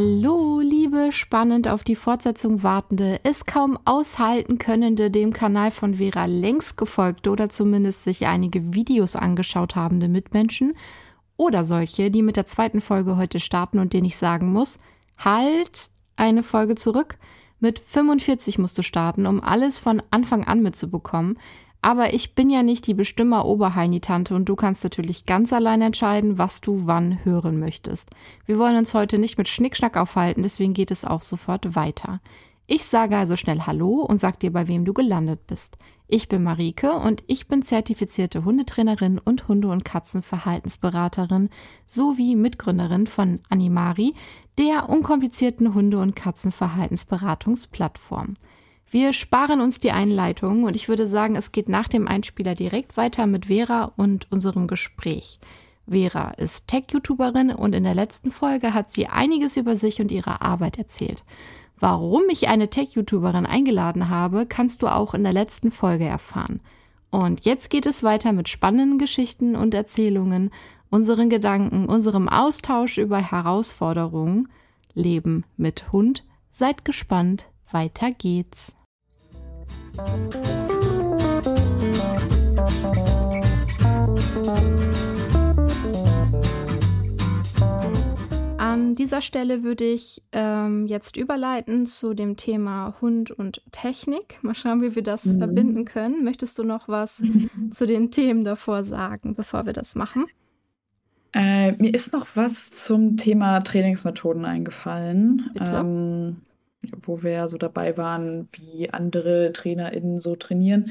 Hallo, liebe spannend auf die Fortsetzung wartende, es kaum aushalten könnende, dem Kanal von Vera längst gefolgte oder zumindest sich einige Videos angeschaut habende Mitmenschen oder solche, die mit der zweiten Folge heute starten und denen ich sagen muss, halt eine Folge zurück. Mit 45 musst du starten, um alles von Anfang an mitzubekommen. Aber ich bin ja nicht die Bestimmer Oberheini-Tante und du kannst natürlich ganz allein entscheiden, was du wann hören möchtest. Wir wollen uns heute nicht mit Schnickschnack aufhalten, deswegen geht es auch sofort weiter. Ich sage also schnell Hallo und sag dir, bei wem du gelandet bist. Ich bin Marike und ich bin zertifizierte Hundetrainerin und Hunde- und Katzenverhaltensberaterin sowie Mitgründerin von Animari, der unkomplizierten Hunde- und Katzenverhaltensberatungsplattform. Wir sparen uns die Einleitung und ich würde sagen, es geht nach dem Einspieler direkt weiter mit Vera und unserem Gespräch. Vera ist Tech-YouTuberin und in der letzten Folge hat sie einiges über sich und ihre Arbeit erzählt. Warum ich eine Tech-YouTuberin eingeladen habe, kannst du auch in der letzten Folge erfahren. Und jetzt geht es weiter mit spannenden Geschichten und Erzählungen, unseren Gedanken, unserem Austausch über Herausforderungen. Leben mit Hund. Seid gespannt, weiter geht's. An dieser Stelle würde ich ähm, jetzt überleiten zu dem Thema Hund und Technik. Mal schauen, wie wir das mhm. verbinden können. Möchtest du noch was zu den Themen davor sagen, bevor wir das machen? Äh, mir ist noch was zum Thema Trainingsmethoden eingefallen. Ähm, wo wir ja so dabei waren, wie andere TrainerInnen so trainieren.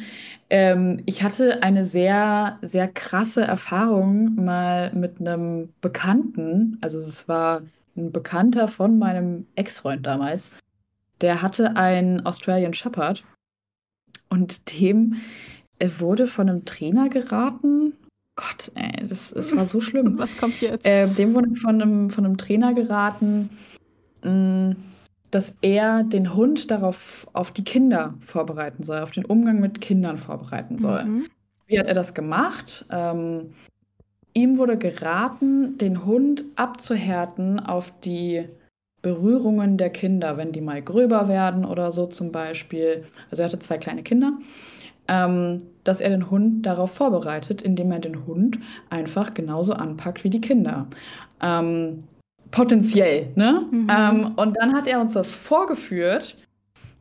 Ähm, ich hatte eine sehr, sehr krasse Erfahrung mal mit einem Bekannten, also es war ein Bekannter von meinem Ex-Freund damals, der hatte einen Australian Shepherd und dem wurde von einem Trainer geraten. Gott, ey, das, das war so schlimm. Was kommt jetzt? Äh, dem wurde von einem, von einem Trainer geraten, mh, mm, dass er den Hund darauf auf die Kinder vorbereiten soll, auf den Umgang mit Kindern vorbereiten soll. Mhm. Wie hat er das gemacht? Ähm, ihm wurde geraten, den Hund abzuhärten auf die Berührungen der Kinder, wenn die mal gröber werden oder so zum Beispiel. Also er hatte zwei kleine Kinder. Ähm, dass er den Hund darauf vorbereitet, indem er den Hund einfach genauso anpackt wie die Kinder. Ähm, Potenziell, ne? Mhm. Ähm, und dann hat er uns das vorgeführt.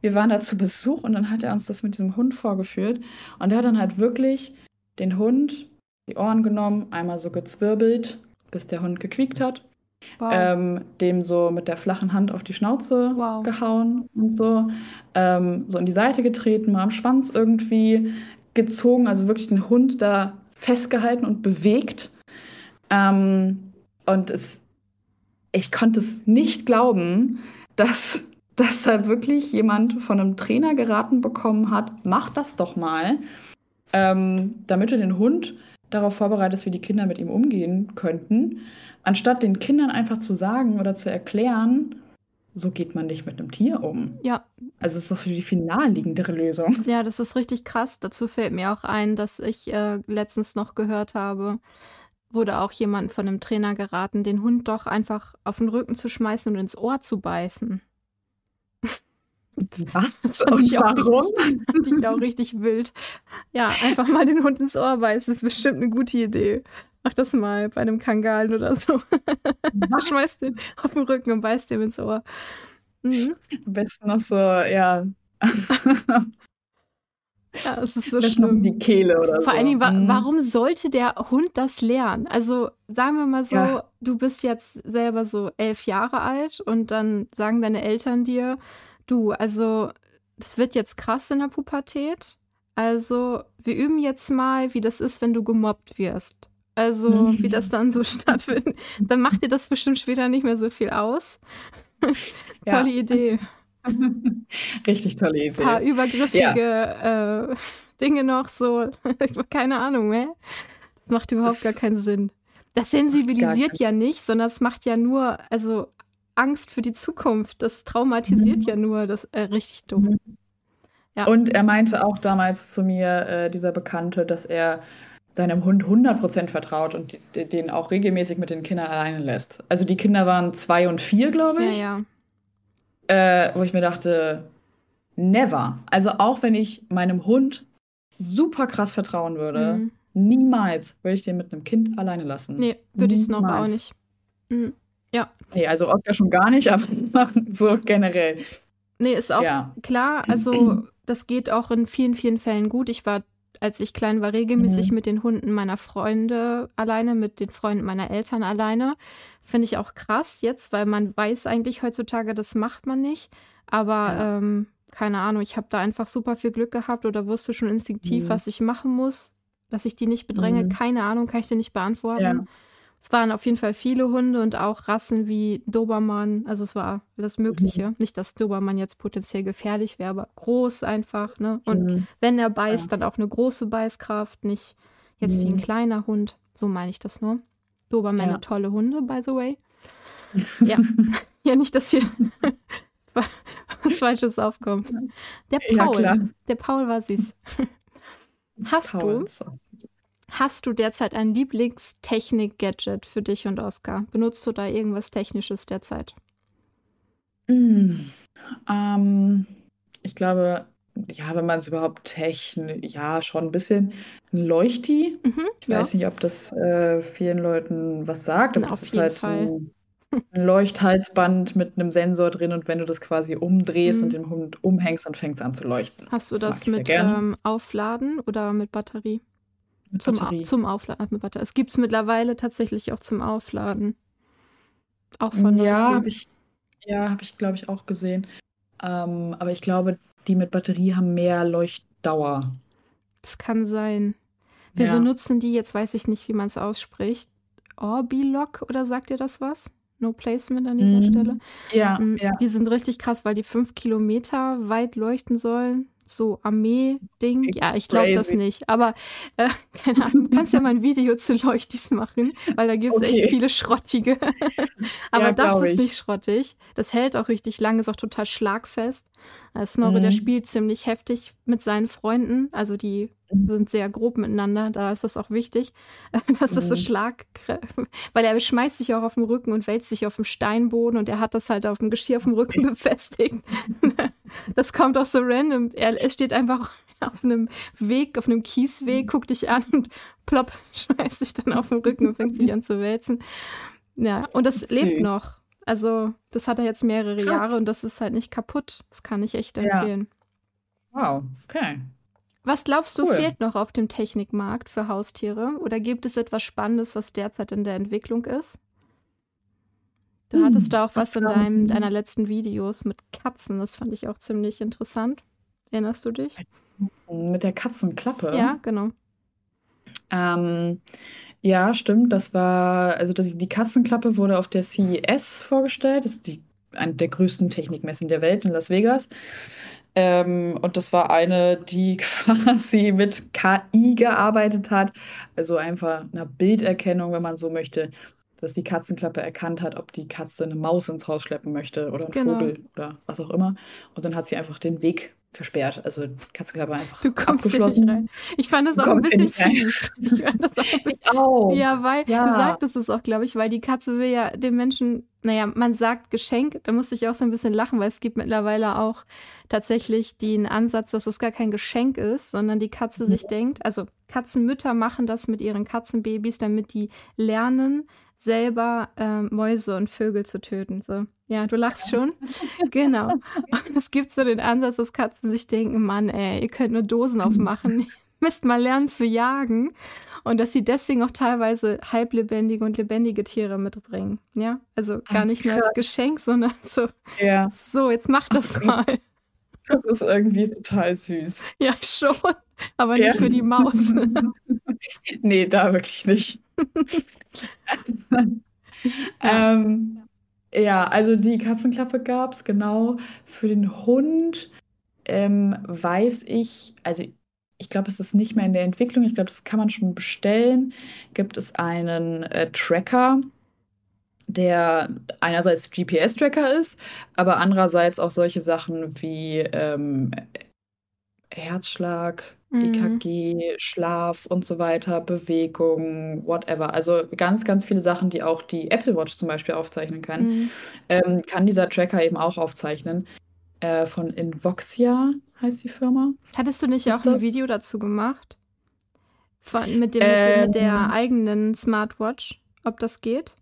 Wir waren da zu Besuch und dann hat er uns das mit diesem Hund vorgeführt. Und er hat dann halt wirklich den Hund die Ohren genommen, einmal so gezwirbelt, bis der Hund gequiekt hat. Wow. Ähm, dem so mit der flachen Hand auf die Schnauze wow. gehauen und so. Ähm, so in die Seite getreten, mal am Schwanz irgendwie gezogen, also wirklich den Hund da festgehalten und bewegt. Ähm, und es ich konnte es nicht glauben, dass, dass da wirklich jemand von einem Trainer geraten bekommen hat, mach das doch mal, ähm, damit du den Hund darauf vorbereitest, wie die Kinder mit ihm umgehen könnten, anstatt den Kindern einfach zu sagen oder zu erklären, so geht man nicht mit einem Tier um. Ja. Also ist das für die final liegendere Lösung. Ja, das ist richtig krass. Dazu fällt mir auch ein, dass ich äh, letztens noch gehört habe, wurde auch jemand von einem Trainer geraten, den Hund doch einfach auf den Rücken zu schmeißen und ins Ohr zu beißen. Was? Das fand, ich auch, richtig, fand ich auch richtig wild. Ja, einfach mal den Hund ins Ohr beißen, ist bestimmt eine gute Idee. Mach das mal bei einem Kangalen oder so. Schmeiß den auf den Rücken und beißt dem ins Ohr. Mhm. Am besten noch so, ja. Ja, es ist so das schlimm. Die Kehle oder Vor so. allen Dingen, wa mhm. warum sollte der Hund das lernen? Also sagen wir mal so, ja. du bist jetzt selber so elf Jahre alt und dann sagen deine Eltern dir, du, also es wird jetzt krass in der Pubertät. Also wir üben jetzt mal, wie das ist, wenn du gemobbt wirst. Also mhm. wie das dann so stattfindet. Dann macht dir das bestimmt später nicht mehr so viel aus. Tolle Idee. Richtig tolle Idee. Ein paar übergriffige ja. äh, Dinge noch, so, keine Ahnung mehr. Das macht überhaupt das gar keinen Sinn. Das sensibilisiert ja nicht, sondern es macht ja nur, also Angst für die Zukunft. Das traumatisiert mhm. ja nur. Das äh, richtig dumm. Mhm. Ja. Und er meinte auch damals zu mir, äh, dieser Bekannte, dass er seinem Hund 100% vertraut und den auch regelmäßig mit den Kindern alleine lässt. Also die Kinder waren zwei und vier, glaube ich. Ja, ja. Äh, wo ich mir dachte, never. Also auch wenn ich meinem Hund super krass vertrauen würde, mhm. niemals würde ich den mit einem Kind alleine lassen. Nee, würde ich es noch auch nicht. Mhm. Ja. Nee, also Oscar schon gar nicht, aber so generell. Nee, ist auch ja. klar. Also, das geht auch in vielen, vielen Fällen gut. Ich war, als ich klein war, regelmäßig mhm. mit den Hunden meiner Freunde alleine, mit den Freunden meiner Eltern alleine. Finde ich auch krass jetzt, weil man weiß eigentlich heutzutage, das macht man nicht. Aber ja. ähm, keine Ahnung, ich habe da einfach super viel Glück gehabt oder wusste schon instinktiv, mhm. was ich machen muss, dass ich die nicht bedränge. Mhm. Keine Ahnung, kann ich dir nicht beantworten. Ja. Es waren auf jeden Fall viele Hunde und auch Rassen wie Dobermann. Also es war alles Mögliche. Mhm. Nicht, dass Dobermann jetzt potenziell gefährlich wäre, aber groß einfach. Ne? Und mhm. wenn er beißt, ja. dann auch eine große Beißkraft, nicht jetzt mhm. wie ein mhm. kleiner Hund. So meine ich das nur. Dobermänner, ja. tolle Hunde, by the way. ja. ja, nicht, dass hier was Falsches aufkommt. Der Paul. Ja, der Paul war süß. Hast Paul du Hast du derzeit ein Lieblingstechnik-Gadget für dich und Oskar? Benutzt du da irgendwas Technisches derzeit? Mm, ähm, ich glaube, ja, wenn man es überhaupt technisch, ja, schon ein bisschen ein Leuchti. Mhm, ich ja. weiß nicht, ob das äh, vielen Leuten was sagt, aber Na, das ist halt Fall. ein, Leuchthalsband mit einem Sensor drin und wenn du das quasi umdrehst mhm. und den Hund umhängst, dann fängt es an zu leuchten. Hast du das, das mit ähm, Aufladen oder mit Batterie? Zum, zum Aufladen. Es gibt es mittlerweile tatsächlich auch zum Aufladen. Auch von Ja, habe ich, ja, hab ich glaube ich, auch gesehen. Ähm, aber ich glaube, die mit Batterie haben mehr Leuchtdauer. Das kann sein. Wir ja. benutzen die, jetzt weiß ich nicht, wie man es ausspricht. Orbilock oder sagt ihr das was? No Placement an dieser mm. Stelle. Ja, mm, ja. Die sind richtig krass, weil die fünf Kilometer weit leuchten sollen so Armee-Ding. Ja, ich glaube das nicht. Aber äh, keine Ahnung, du kannst ja mal ein Video zu Leuchtis machen, weil da gibt es okay. echt viele Schrottige. Aber ja, das ist ich. nicht schrottig. Das hält auch richtig lange, ist auch total schlagfest. Snorri, mhm. der spielt ziemlich heftig mit seinen Freunden. Also die mhm. sind sehr grob miteinander. Da ist das auch wichtig, dass das so mhm. Schlag, weil er schmeißt sich auch auf dem Rücken und wälzt sich auf dem Steinboden und er hat das halt auf dem Geschirr auf dem Rücken befestigt. Das kommt auch so random. Er, er steht einfach auf einem Weg, auf einem Kiesweg, mhm. guckt dich an und plopp, schmeißt sich dann auf den Rücken und fängt sich an zu wälzen. Ja, und das Süß. lebt noch. Also, das hat er jetzt mehrere Krass. Jahre und das ist halt nicht kaputt. Das kann ich echt empfehlen. Ja. Wow, okay. Was glaubst du, cool. fehlt noch auf dem Technikmarkt für Haustiere? Oder gibt es etwas Spannendes, was derzeit in der Entwicklung ist? Du hm, hattest da auch was in deinem, deiner letzten Videos mit Katzen. Das fand ich auch ziemlich interessant. Erinnerst du dich? Mit der Katzenklappe? Ja, genau. Ähm, ja, stimmt. Das war, also das, die Katzenklappe wurde auf der CES vorgestellt. Das ist die, eine der größten Technikmessen der Welt in Las Vegas. Ähm, und das war eine, die quasi mit KI gearbeitet hat. Also einfach einer Bilderkennung, wenn man so möchte, dass die Katzenklappe erkannt hat, ob die Katze eine Maus ins Haus schleppen möchte oder einen genau. Vogel oder was auch immer. Und dann hat sie einfach den Weg versperrt. Also Katzenklappe einfach Du kommst hier nicht rein. Ich fand das auch ein bisschen fies. Ich fand das auch bisschen, auch. Ja, weil ja. du sagtest es auch, glaube ich, weil die Katze will ja dem Menschen, naja, man sagt Geschenk, da musste ich auch so ein bisschen lachen, weil es gibt mittlerweile auch tatsächlich den Ansatz, dass es gar kein Geschenk ist, sondern die Katze mhm. sich denkt, also Katzenmütter machen das mit ihren Katzenbabys, damit die lernen, selber äh, Mäuse und Vögel zu töten. So. Ja, du lachst schon. genau. Und es gibt so den Ansatz, dass Katzen sich denken, Mann, ey, ihr könnt nur Dosen aufmachen. ihr müsst mal lernen zu jagen. Und dass sie deswegen auch teilweise halblebendige und lebendige Tiere mitbringen. Ja, also gar nicht nur als Geschenk, sondern so, ja. so, jetzt mach das mal. Das ist irgendwie total süß. Ja, schon. Aber ja. nicht für die Maus. nee, da wirklich nicht. ähm, ja, also die Katzenklappe gab es, genau. Für den Hund ähm, weiß ich, also ich glaube, es ist nicht mehr in der Entwicklung, ich glaube, das kann man schon bestellen. Gibt es einen äh, Tracker, der einerseits GPS-Tracker ist, aber andererseits auch solche Sachen wie ähm, Herzschlag, mhm. EKG, Schlaf und so weiter, Bewegung, whatever. Also ganz, ganz viele Sachen, die auch die Apple Watch zum Beispiel aufzeichnen kann, mhm. ähm, kann dieser Tracker eben auch aufzeichnen. Äh, von Invoxia heißt die Firma. Hattest du nicht auch das? ein Video dazu gemacht? Von, mit, dem, ähm, mit, der ähm. eigenen Smartwatch, ob das geht?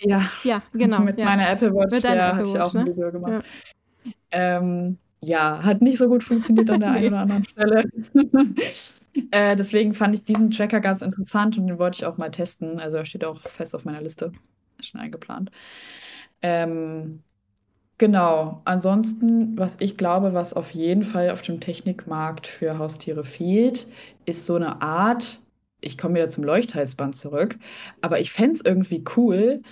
Ja. Ja, genau. mit ja. meiner Apple Watch, ja, hatte ich auch ne? ein Video gemacht. Ja. Ähm, ja, hat nicht so gut funktioniert an der einen oder anderen Stelle. äh, deswegen fand ich diesen Tracker ganz interessant und den wollte ich auch mal testen. Also er steht auch fest auf meiner Liste. Ist schon eingeplant. Ähm, genau. Ansonsten, was ich glaube, was auf jeden Fall auf dem Technikmarkt für Haustiere fehlt, ist so eine Art, ich komme wieder zum Leuchthalsband zurück, aber ich fände es irgendwie cool,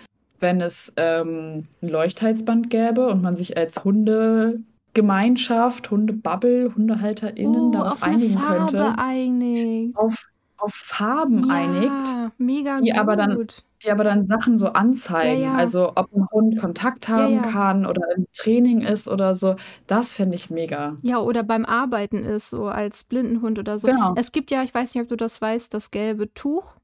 wenn es ähm, ein Leuchthalsband gäbe und man sich als Hunde Gemeinschaft, Hundebubble, HundehalterInnen oh, darauf auf einigen eine Farbe könnte. Einigt. Auf, auf Farben ja, einigt, mega die gut. aber dann, die aber dann Sachen so anzeigen. Ja, ja. Also ob ein Hund Kontakt haben kann oder im Training ist oder so. Das finde ich mega. Ja, oder beim Arbeiten ist, so als Blindenhund oder so. Genau. Es gibt ja, ich weiß nicht, ob du das weißt, das gelbe Tuch.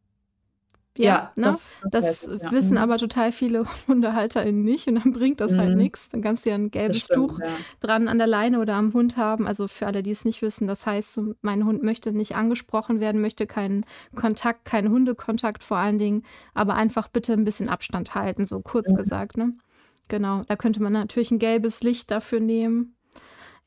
Ja, Ja, ne? das, das Das ja. wissen Mhm. aber total viele HundehalterInnen nicht und dann bringt das halt Mhm. nichts. Dann kannst du ja ein gelbes stimmt, Tuch ja. dran an der Leine oder am Hund haben. Also für alle, die es nicht wissen, das heißt, so, mein Hund möchte nicht angesprochen werden, möchte keinen Kontakt, keinen Hundekontakt vor allen Dingen, aber einfach bitte ein bisschen Abstand halten, so kurz Mhm. gesagt, ne? Genau, da könnte man natürlich ein gelbes Licht dafür nehmen.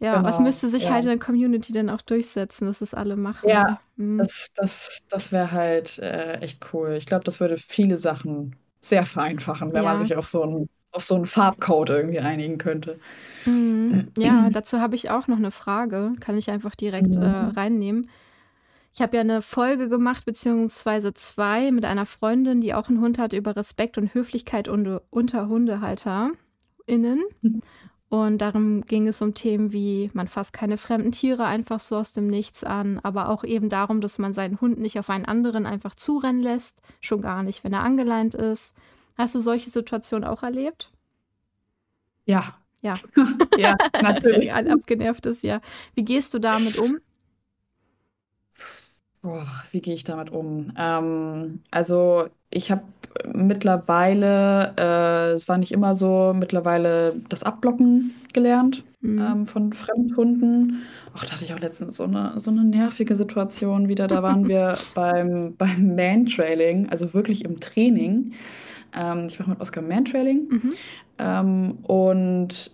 Ja, was Genau, müsste sich ja. halt in der Community denn auch durchsetzen, dass es alle machen? Ja, Mhm. das, das, das wäre halt äh, echt cool. Ich glaube, das würde viele Sachen sehr vereinfachen, wenn man Ja. sich auf so einen, auf so einen Farbcode irgendwie einigen könnte. Mhm. Ja, dazu habe ich auch noch eine Frage. Kann ich einfach direkt äh, Mhm. reinnehmen. Ich habe ja eine Folge gemacht, beziehungsweise zwei, mit einer Freundin, die auch einen Hund hat, über Respekt und Höflichkeit unter, unter HundehalterInnen. Und darum ging es um Themen wie, man fasst keine fremden Tiere einfach so aus dem Nichts an, aber auch eben darum, dass man seinen Hund nicht auf einen anderen einfach zurennen lässt, schon gar nicht, wenn er angeleint ist. Hast du solche Situationen auch erlebt? Ja, Ja. ja, natürlich. Ein abgenervtes Ja. Wie gehst du damit um? Boah, wie gehe ich damit um? Ähm, also ich habe mittlerweile, äh, es war nicht immer so, mittlerweile das Abblocken gelernt Mhm. ähm, von Fremdhunden. Ach, da hatte ich auch letztens so eine, so eine nervige Situation wieder. Da waren wir beim, beim Man-Trailing, also wirklich im Training. Ähm, ich mache mit Oscar Man-Trailing. Mhm. Ähm, und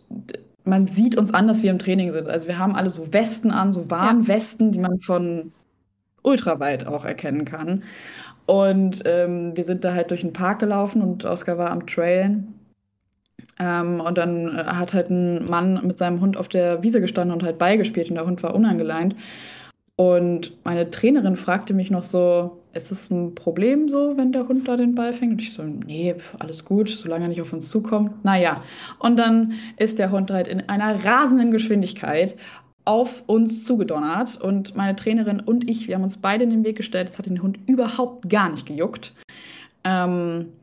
man sieht uns an, dass wir im Training sind. Also wir haben alle so Westen an, so Warnwesten, die man von ultraweit auch erkennen kann. Und ähm, wir sind da halt durch den Park gelaufen und Oscar war am Trailen. Ähm, und dann äh, hat halt ein Mann mit seinem Hund auf der Wiese gestanden und halt beigespielt und der Hund war unangeleint. Und meine Trainerin fragte mich noch so, ist es ein Problem so, wenn der Hund da den Ball fängt? Und ich so, nee, alles gut, solange er nicht auf uns zukommt. Naja, und dann ist der Hund halt in einer rasenden Geschwindigkeit auf uns zugedonnert. Und meine Trainerin und ich, wir haben uns beide in den Weg gestellt. Es hat den Hund überhaupt gar nicht gejuckt. Ähm,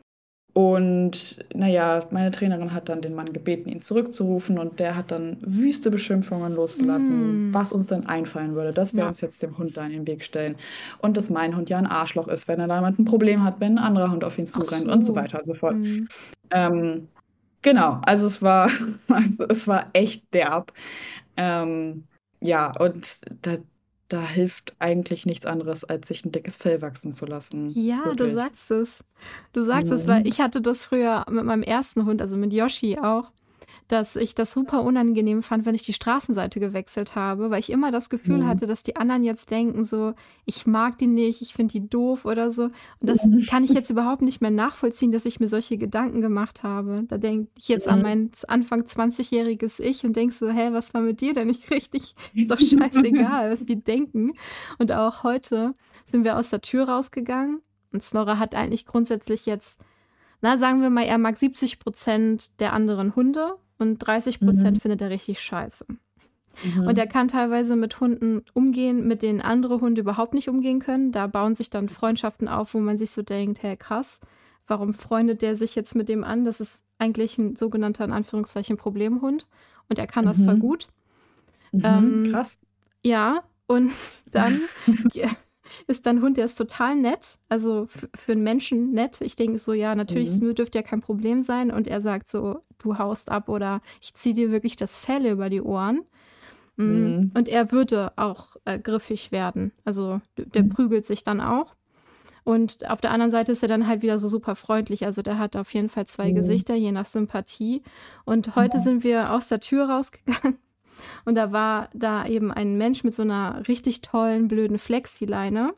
und naja, meine Trainerin hat dann den Mann gebeten, ihn zurückzurufen und der hat dann wüste Beschimpfungen losgelassen, Mm. was uns denn einfallen würde, dass wir Ja. uns jetzt dem Hund da in den Weg stellen und dass mein Hund ja ein Arschloch ist, wenn er damit ein Problem hat, wenn ein anderer Hund auf ihn zurennt und so so. weiter und so fort. Mhm. Ähm, genau, also es war, also es war echt derb. Ähm, ja, und da, da hilft eigentlich nichts anderes, als sich ein dickes Fell wachsen zu lassen. Ja, du Wirklich. sagst es. Du sagst es, weil Mhm. ich hatte das früher mit meinem ersten Hund, also mit Yoshi auch, dass ich das super unangenehm fand, wenn ich die Straßenseite gewechselt habe, weil ich immer das Gefühl Mhm. hatte, dass die anderen jetzt denken so, ich mag die nicht, ich finde die doof oder so. Und das Mhm. kann ich jetzt überhaupt nicht mehr nachvollziehen, dass ich mir solche Gedanken gemacht habe. Da denke ich jetzt an Mhm. mein Anfang 20-jähriges Ich und denke so, hä, was war mit dir denn nicht richtig? Ist doch scheißegal, was die denken. Und auch heute sind wir aus der Tür rausgegangen und Snorre hat eigentlich grundsätzlich jetzt, na, sagen wir mal, er mag 70 Prozent der anderen Hunde und 30 Prozent Mhm. findet er richtig scheiße. Mhm. Und er kann teilweise mit Hunden umgehen, mit denen andere Hunde überhaupt nicht umgehen können. Da bauen sich dann Freundschaften auf, wo man sich so denkt, hey, krass, warum freundet der sich jetzt mit dem an? Das ist eigentlich ein sogenannter, in Anführungszeichen, Problemhund. Und er kann das voll Mhm. gut. Mhm, Ähm, krass. Ja, Und dann ist dein Hund, der ist total nett, also für einen Menschen nett. Ich denke so, ja, natürlich, mhm. dürfte ja kein Problem sein. Und er sagt so, du haust ab oder ich ziehe dir wirklich das Fell über die Ohren. Mm, mhm. Und er würde auch äh, griffig werden. Also der mhm. prügelt sich dann auch. Und auf der anderen Seite ist er dann halt wieder so super freundlich. Also der hat auf jeden Fall zwei mhm. Gesichter, je nach Sympathie. Und heute ja. sind wir aus der Tür rausgegangen und da war da eben ein Mensch mit so einer richtig tollen, blöden Flexileine.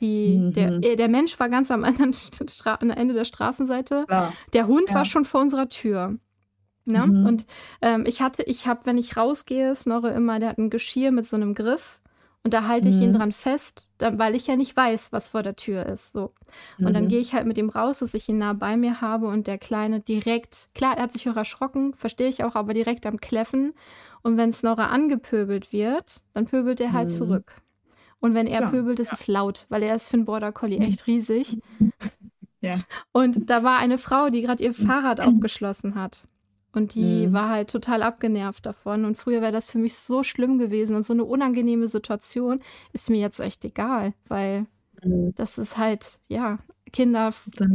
Die, mhm. der, der Mensch war ganz am anderen Stra am Ende der Straßenseite. Ja. Der Hund ja. war schon vor unserer Tür. Ne? Mhm. Und ähm, ich hatte, ich habe, wenn ich rausgehe, Snorre immer, der hat ein Geschirr mit so einem Griff. Und da halte ich ihn mhm. dran fest, weil ich ja nicht weiß, was vor der Tür ist. So. Und mhm. dann gehe ich halt mit ihm raus, dass ich ihn nah bei mir habe und der Kleine direkt, klar, er hat sich auch erschrocken, verstehe ich auch, aber direkt am Kläffen. Und wenn Snorre angepöbelt wird, dann pöbelt er halt mhm. zurück. Und wenn er ja, pöbelt, ist ja. es laut, weil er ist für einen Border Collie echt riesig. Ja. Und da war eine Frau, die gerade ihr Fahrrad aufgeschlossen hat. Und die mhm. war halt total abgenervt davon. Und früher wäre das für mich so schlimm gewesen und so eine unangenehme Situation ist mir jetzt echt egal, weil mhm. das ist halt, ja, Kinder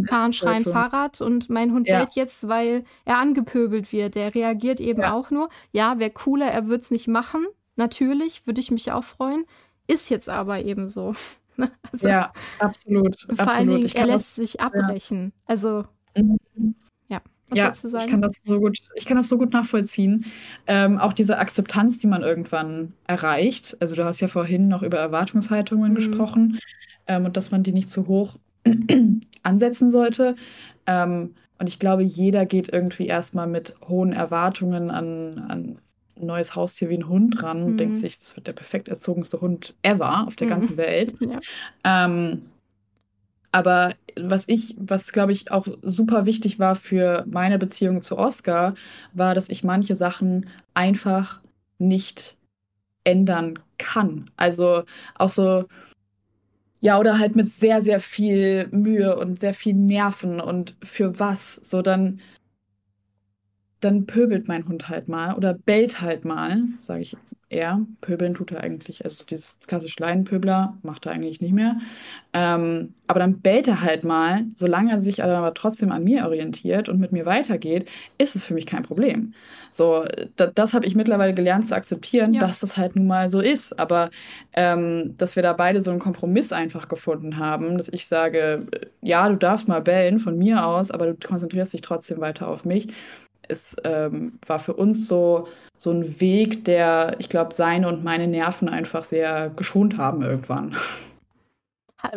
fahren, schreien so. Fahrrad und mein Hund ja. bellt jetzt, weil er angepöbelt wird. Der reagiert eben ja. auch nur. Ja, wäre cooler, er würde es nicht machen. Natürlich, würde ich mich auch freuen. Ist jetzt aber eben so. also, ja, absolut. Vor absolut. allen Dingen, er lässt sich abbrechen. Ja. Also, mhm. ja. Was ja, ich kann das so gut, ich kann das so gut nachvollziehen. Ähm, auch diese Akzeptanz, die man irgendwann erreicht. Also du hast ja vorhin noch über Erwartungshaltungen mhm. gesprochen ähm, und dass man die nicht zu hoch ansetzen sollte. Ähm, und ich glaube, jeder geht irgendwie erstmal mit hohen Erwartungen an, an ein neues Haustier wie ein Hund ran und denkt mhm. sich, das wird der perfekt erzogenste Hund ever auf der mhm. ganzen Welt. Ja. Ähm, aber was ich, was glaube ich auch super wichtig war für meine Beziehung zu Oscar, war, dass ich manche Sachen einfach nicht ändern kann. Also auch so, ja, oder halt mit sehr, sehr viel Mühe und sehr viel Nerven und für was? So, dann, dann pöbelt mein Hund halt mal oder bellt halt mal, sage ich eher. Pöbeln tut er eigentlich, also dieses klassische Leinenpöbler macht er eigentlich nicht mehr. Ähm, aber dann bellt er halt mal, solange er sich aber trotzdem an mir orientiert und mit mir weitergeht, ist es für mich kein Problem. So, da, das habe ich mittlerweile gelernt zu akzeptieren, ja. dass das halt nun mal so ist. Aber ähm, dass wir da beide so einen Kompromiss einfach gefunden haben, dass ich sage, ja, du darfst mal bellen von mir aus, aber du konzentrierst dich trotzdem weiter auf mich es ähm, war für uns so, so ein Weg, der, ich glaube, seine und meine Nerven einfach sehr geschont haben irgendwann.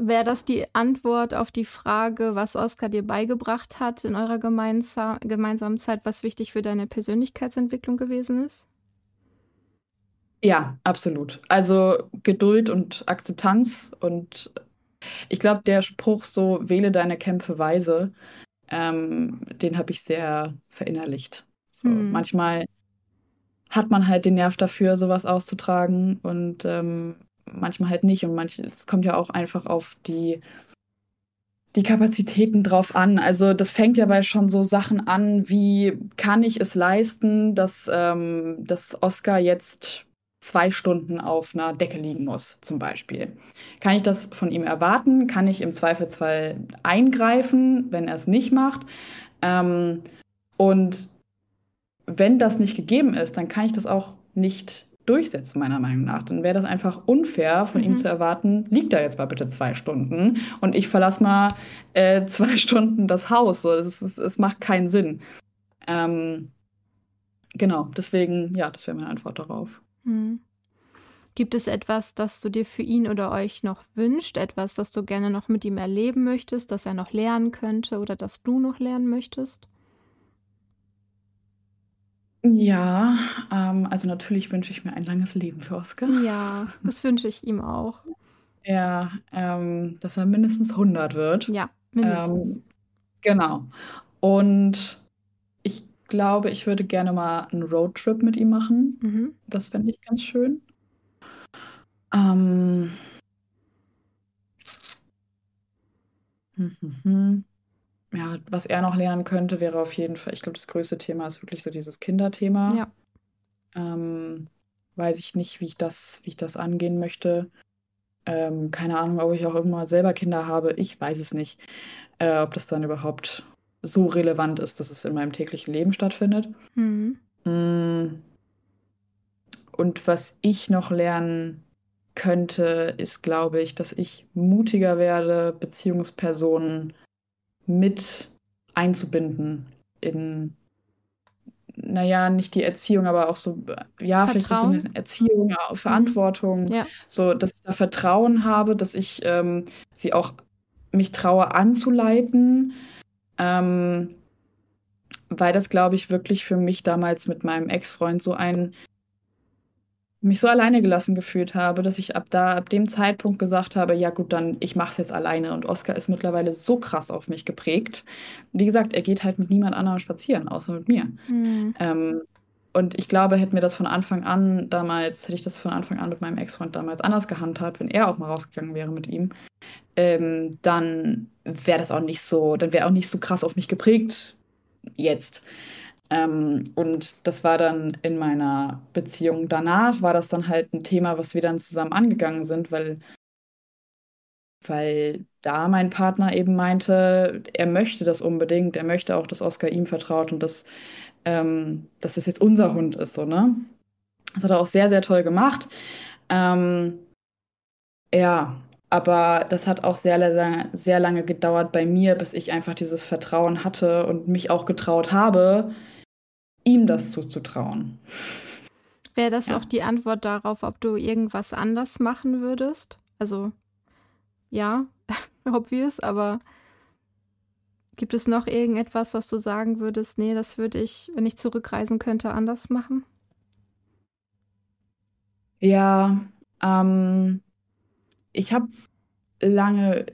Wäre das die Antwort auf die Frage, was Oskar dir beigebracht hat in eurer gemeinsa gemeinsamen Zeit, was wichtig für deine Persönlichkeitsentwicklung gewesen ist? Ja, absolut. Also Geduld und Akzeptanz und ich glaube, der Spruch so, wähle deine Kämpfe weise, ähm, den habe ich sehr verinnerlicht. So, mhm. Manchmal hat man halt den Nerv dafür, sowas auszutragen und ähm, manchmal halt nicht. Und manch, es kommt ja auch einfach auf die, die Kapazitäten drauf an. Also das fängt ja bei schon so Sachen an, wie kann ich es leisten, dass, ähm, dass Oscar jetzt zwei Stunden auf einer Decke liegen muss, zum Beispiel. Kann ich das von ihm erwarten? Kann ich im Zweifelsfall eingreifen, wenn er es nicht macht? Ähm, und wenn das nicht gegeben ist, dann kann ich das auch nicht durchsetzen, meiner Meinung nach. Dann wäre das einfach unfair, von mhm. ihm zu erwarten, liegt da jetzt mal bitte zwei Stunden und ich verlasse mal äh, zwei Stunden das Haus. So, das, ist, das macht keinen Sinn. Ähm, genau, deswegen, ja, das wäre meine Antwort darauf. Hm. Gibt es etwas, das du dir für ihn oder euch noch wünscht? Etwas, das du gerne noch mit ihm erleben möchtest, das er noch lernen könnte oder das du noch lernen möchtest? Ja, ähm, also natürlich wünsche ich mir ein langes Leben für Oscar. Ja, das wünsche ich ihm auch. Ja, ähm, dass er mindestens 100 wird. Ja, mindestens. Ähm, genau. Und glaube, ich würde gerne mal einen Roadtrip mit ihm machen. Mhm. Das fände ich ganz schön. Ähm. Mhm. Ja, was er noch lernen könnte, wäre auf jeden Fall, ich glaube, das größte Thema ist wirklich so dieses Kinderthema. Ja. Ähm, weiß ich nicht, wie ich das, wie ich das angehen möchte. Ähm, keine Ahnung, ob ich auch irgendwann selber Kinder habe. Ich weiß es nicht. Äh, ob das dann überhaupt so relevant ist, dass es in meinem täglichen Leben stattfindet. Mhm. Mm. Und was ich noch lernen könnte, ist, glaube ich, dass ich mutiger werde, Beziehungspersonen mit einzubinden in, naja, nicht die Erziehung, aber auch so, ja, Vertrauen. vielleicht ein Erziehung, mhm. Verantwortung, ja. so, dass ich da Vertrauen habe, dass ich ähm, sie auch mich traue anzuleiten, ähm, weil das, glaube ich, wirklich für mich damals mit meinem Ex-Freund so ein mich so alleine gelassen gefühlt habe, dass ich ab da, ab dem Zeitpunkt gesagt habe, ja gut, dann ich mache es jetzt alleine. Und Oscar ist mittlerweile so krass auf mich geprägt. Wie gesagt, er geht halt mit niemand anderem spazieren, außer mit mir. Mhm. Ähm, und ich glaube, hätte mir das von Anfang an damals, hätte ich das von Anfang an mit meinem Ex-Freund damals anders gehandhabt, wenn er auch mal rausgegangen wäre mit ihm, ähm, dann wäre das auch nicht so, dann wäre auch nicht so krass auf mich geprägt jetzt. Ähm, und das war dann in meiner Beziehung danach, war das dann halt ein Thema, was wir dann zusammen angegangen sind, weil, weil da mein Partner eben meinte, er möchte das unbedingt, er möchte auch, dass Oscar ihm vertraut und dass, ähm, dass das jetzt unser Hund ist, so, ne? Das hat er auch sehr, sehr toll gemacht. Ähm, ja, aber das hat auch sehr, sehr, sehr lange gedauert bei mir, bis ich einfach dieses Vertrauen hatte und mich auch getraut habe, ihm das zuzutrauen. Wäre das ja. auch die Antwort darauf, ob du irgendwas anders machen würdest? Also, ja, obvious, aber gibt es noch irgendetwas, was du sagen würdest, nee, das würde ich, wenn ich zurückreisen könnte, anders machen? Ja, ähm, ich habe lange,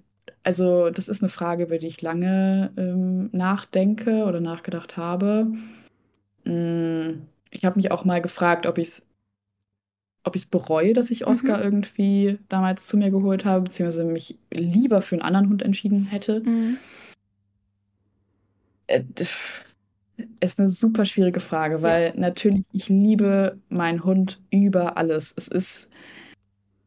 also das ist eine Frage, über die ich lange ähm, nachdenke oder nachgedacht habe. Hm, ich habe mich auch mal gefragt, ob ich es ob ich's bereue, dass ich Oscar mhm. irgendwie damals zu mir geholt habe, beziehungsweise mich lieber für einen anderen Hund entschieden hätte. Mhm. Äh, ist eine super schwierige Frage, weil ja. natürlich ich liebe meinen Hund über alles. Es ist,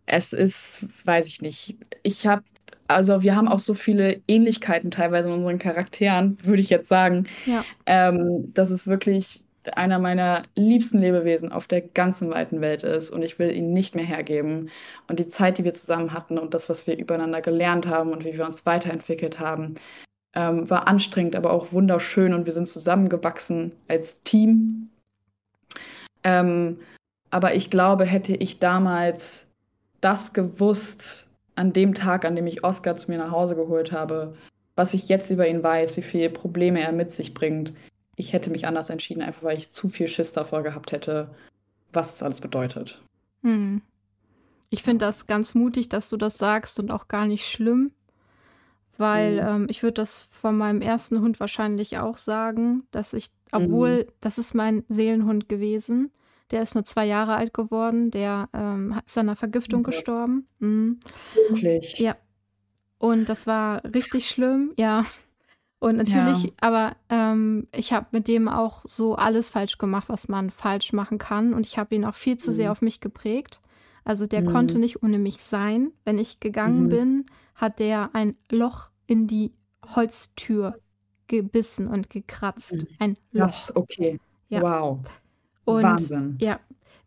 es ist, weiß ich nicht. Ich habe, also wir haben auch so viele Ähnlichkeiten teilweise in unseren Charakteren, würde ich jetzt sagen. Ja. Ähm, dass es wirklich einer meiner liebsten Lebewesen auf der ganzen weiten Welt ist und ich will ihn nicht mehr hergeben. Und die Zeit, die wir zusammen hatten und das, was wir übereinander gelernt haben und wie wir uns weiterentwickelt haben, ähm, war anstrengend, aber auch wunderschön und wir sind zusammengewachsen als Team. Ähm, aber ich glaube, hätte ich damals das gewusst, an dem Tag, an dem ich Oscar zu mir nach Hause geholt habe, was ich jetzt über ihn weiß, wie viele Probleme er mit sich bringt, ich hätte mich anders entschieden, einfach weil ich zu viel Schiss davor gehabt hätte, was das alles bedeutet. Hm. Ich finde das ganz mutig, dass du das sagst und auch gar nicht schlimm, weil hm. ähm, ich würde das von meinem ersten Hund wahrscheinlich auch sagen, dass ich, obwohl hm. das ist mein Seelenhund gewesen, der ist nur zwei Jahre alt geworden, der ähm, ist an einer Vergiftung okay. gestorben. Mhm. Wirklich? Ja. Und das war richtig schlimm, ja. Und natürlich, ja. aber ähm, ich habe mit dem auch so alles falsch gemacht, was man falsch machen kann. Und ich habe ihn auch viel zu mhm. sehr auf mich geprägt. Also der mhm. konnte nicht ohne mich sein. Wenn ich gegangen mhm. bin, hat der ein Loch in die Holztür gebissen und gekratzt. Mhm. Ein Loch. Das, okay. Ja. Wow. Und, Wahnsinn. Ja.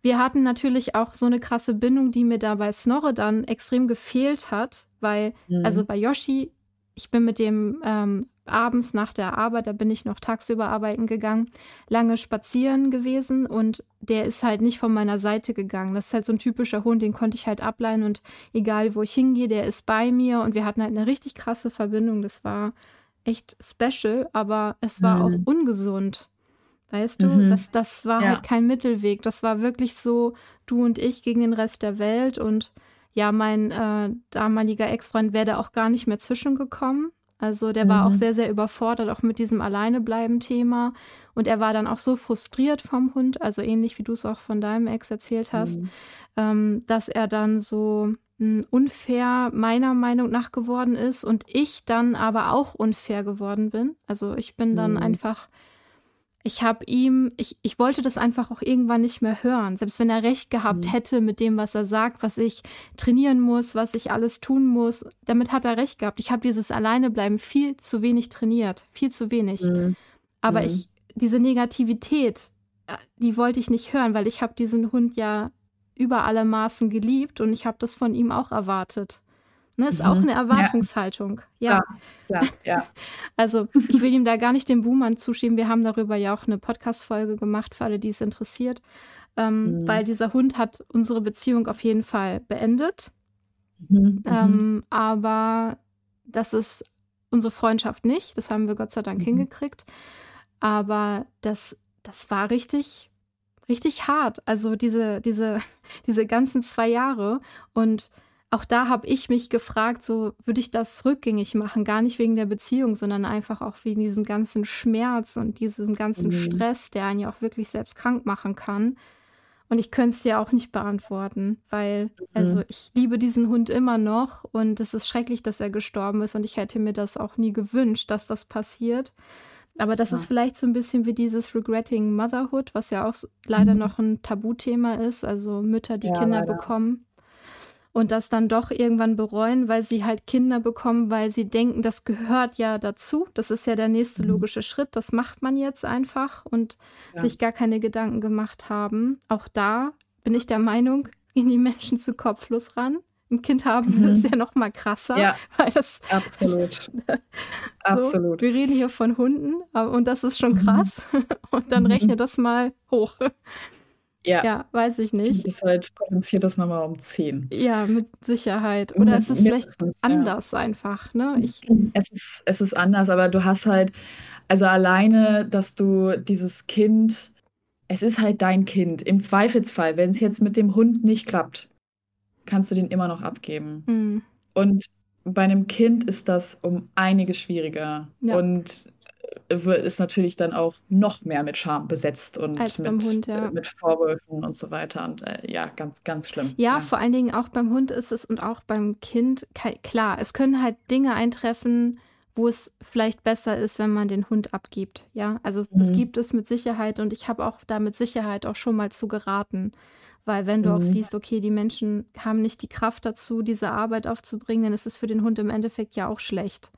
Wir hatten natürlich auch so eine krasse Bindung, die mir da bei Snorre dann extrem gefehlt hat, weil, also mhm. bei Yoshi, ich bin mit dem ähm, abends nach der Arbeit, da bin ich noch tagsüber arbeiten gegangen, lange spazieren gewesen und der ist halt nicht von meiner Seite gegangen. Das ist halt so ein typischer Hund, den konnte ich halt ableihen und egal wo ich hingehe, der ist bei mir und wir hatten halt eine richtig krasse Verbindung. Das war echt special, aber es war mhm. auch ungesund. Weißt du, mhm. das, das war ja. halt kein Mittelweg. Das war wirklich so, du und ich gegen den Rest der Welt und ja, mein äh, damaliger Ex-Freund wäre da auch gar nicht mehr zwischengekommen. Also der war auch mhm. sehr, sehr überfordert, auch mit diesem Alleinebleiben-Thema. Und er war dann auch so frustriert vom Hund, also ähnlich wie du es auch von deinem Ex erzählt hast, mhm. ähm, dass er dann so hm, unfair meiner Meinung nach geworden ist und ich dann aber auch unfair geworden bin. Also ich bin dann mhm. einfach ich habe ihm, ich, ich wollte das einfach auch irgendwann nicht mehr hören. Selbst wenn er recht gehabt mhm. hätte mit dem, was er sagt, was ich trainieren muss, was ich alles tun muss, damit hat er recht gehabt. Ich habe dieses Alleinebleiben viel zu wenig trainiert, viel zu wenig. Mhm. Aber mhm. ich, diese Negativität, äh, die wollte ich nicht hören, weil ich habe diesen Hund ja über alle Maßen geliebt und ich habe das von ihm auch erwartet. Ne, ist mhm. auch eine Erwartungshaltung. Ja. Ja, ja, ja. Also ich will ihm da gar nicht den Buhmann zuschieben. Wir haben darüber ja auch eine Podcast-Folge gemacht, für alle, die es interessiert. Ähm, mhm. Weil dieser Hund hat unsere Beziehung auf jeden Fall beendet. Mhm. mhm. Ähm, aber das ist unsere Freundschaft nicht. Das haben wir Gott sei Dank mhm. hingekriegt. Aber das, das war richtig, richtig hart. Also diese, diese, diese ganzen zwei Jahre. Und auch da habe ich mich gefragt, so würde ich das rückgängig machen, gar nicht wegen der Beziehung, sondern einfach auch wegen diesem ganzen Schmerz und diesem ganzen mhm. Stress, der einen ja auch wirklich selbst krank machen kann. Und ich könnte es dir auch nicht beantworten, weil, also mhm. ich liebe diesen Hund immer noch und es ist schrecklich, dass er gestorben ist und ich hätte mir das auch nie gewünscht, dass das passiert. Aber das ja. ist vielleicht so ein bisschen wie dieses Regretting Motherhood, was ja auch leider mhm. noch ein Tabuthema ist, also Mütter, die ja, Kinder leider. bekommen und das dann doch irgendwann bereuen, weil sie halt Kinder bekommen, weil sie denken, das gehört ja dazu. Das ist ja der nächste mhm. logische Schritt. Das macht man jetzt einfach und ja. sich gar keine Gedanken gemacht haben. Auch da bin ich der Meinung, gehen die Menschen zu kopflos ran. Ein Kind haben mhm. ist ja noch mal krasser, ja, weil das absolut, so, absolut. Wir reden hier von Hunden und das ist schon mhm. krass. Und dann rechne das mal hoch. Ja. Ja, weiß ich nicht. Das halt potenziert das nochmal um 10. Ja, mit Sicherheit. Oder es ist vielleicht anders ja. einfach, ne? Ich es, ist, es ist anders, aber du hast halt, also alleine, dass du dieses Kind, es ist halt dein Kind. Im Zweifelsfall, wenn es jetzt mit dem Hund nicht klappt, kannst du den immer noch abgeben. Mhm. Und bei einem Kind ist das um einiges schwieriger. Ja. Und ist natürlich dann auch noch mehr mit Scham besetzt und mit, Hund, ja. mit Vorwürfen und so weiter. Und äh, ja, ganz, ganz schlimm. Ja, ja, vor allen Dingen auch beim Hund ist es und auch beim Kind, klar, es können halt Dinge eintreffen, wo es vielleicht besser ist, wenn man den Hund abgibt. Ja, also mhm. das gibt es mit Sicherheit und ich habe auch da mit Sicherheit auch schon mal zu geraten. Weil wenn du mhm. auch siehst, okay, die Menschen haben nicht die Kraft dazu, diese Arbeit aufzubringen, dann ist es für den Hund im Endeffekt ja auch schlecht.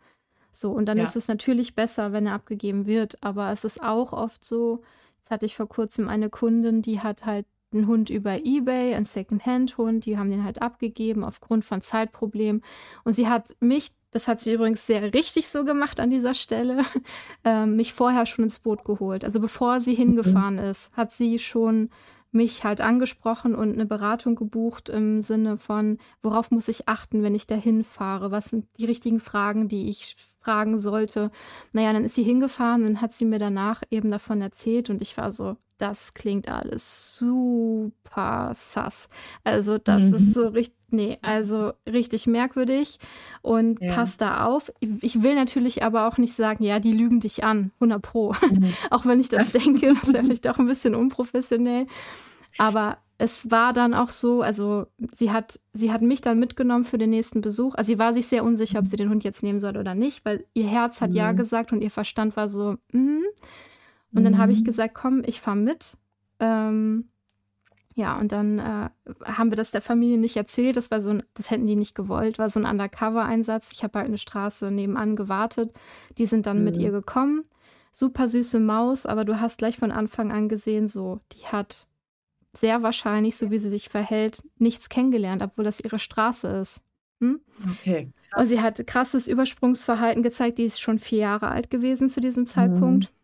So, und dann ja. ist es natürlich besser, wenn er abgegeben wird. Aber es ist auch oft so, jetzt hatte ich vor kurzem eine Kundin, die hat halt einen Hund über Ebay, einen Secondhand-Hund, die haben den halt abgegeben aufgrund von Zeitproblemen. Und sie hat mich, das hat sie übrigens sehr richtig so gemacht an dieser Stelle, äh, mich vorher schon ins Boot geholt. Also bevor sie mhm. hingefahren mhm. ist, hat sie schon mich halt angesprochen und eine Beratung gebucht im Sinne von, worauf muss ich achten, wenn ich dahin fahre? Was sind die richtigen Fragen, die ich fragen sollte? Naja, dann ist sie hingefahren, dann hat sie mir danach eben davon erzählt und ich war so, das klingt alles super sass. Also, das mhm. ist so richtig, nee, also richtig merkwürdig und ja. passt da auf. Ich will natürlich aber auch nicht sagen, ja, die lügen dich an, 100 Pro. Mhm. auch wenn ich das denke, das ist vielleicht auch ein bisschen unprofessionell. Aber es war dann auch so, also sie hat, sie hat mich dann mitgenommen für den nächsten Besuch. Also sie war sich sehr unsicher, ob sie den Hund jetzt nehmen soll oder nicht, weil ihr Herz hat mhm. ja gesagt und ihr Verstand war so, mm. Und mhm. dann habe ich mhm. gesagt, komm, ich fahre mit. Ähm, ja, und dann äh, haben wir das der Familie nicht erzählt. Das war so ein, das hätten die nicht gewollt, war so ein Undercover-Einsatz. Ich habe halt eine Straße nebenan gewartet. Die sind dann mhm. mit ihr gekommen. Super süße Maus, aber du hast gleich von Anfang an gesehen, so, die hat sehr wahrscheinlich, so wie sie sich verhält, nichts kennengelernt, obwohl das ihre Straße ist. Hm? Okay. Und sie hat krasses Übersprungsverhalten gezeigt. Die ist schon vier Jahre alt gewesen zu diesem Zeitpunkt. Mhm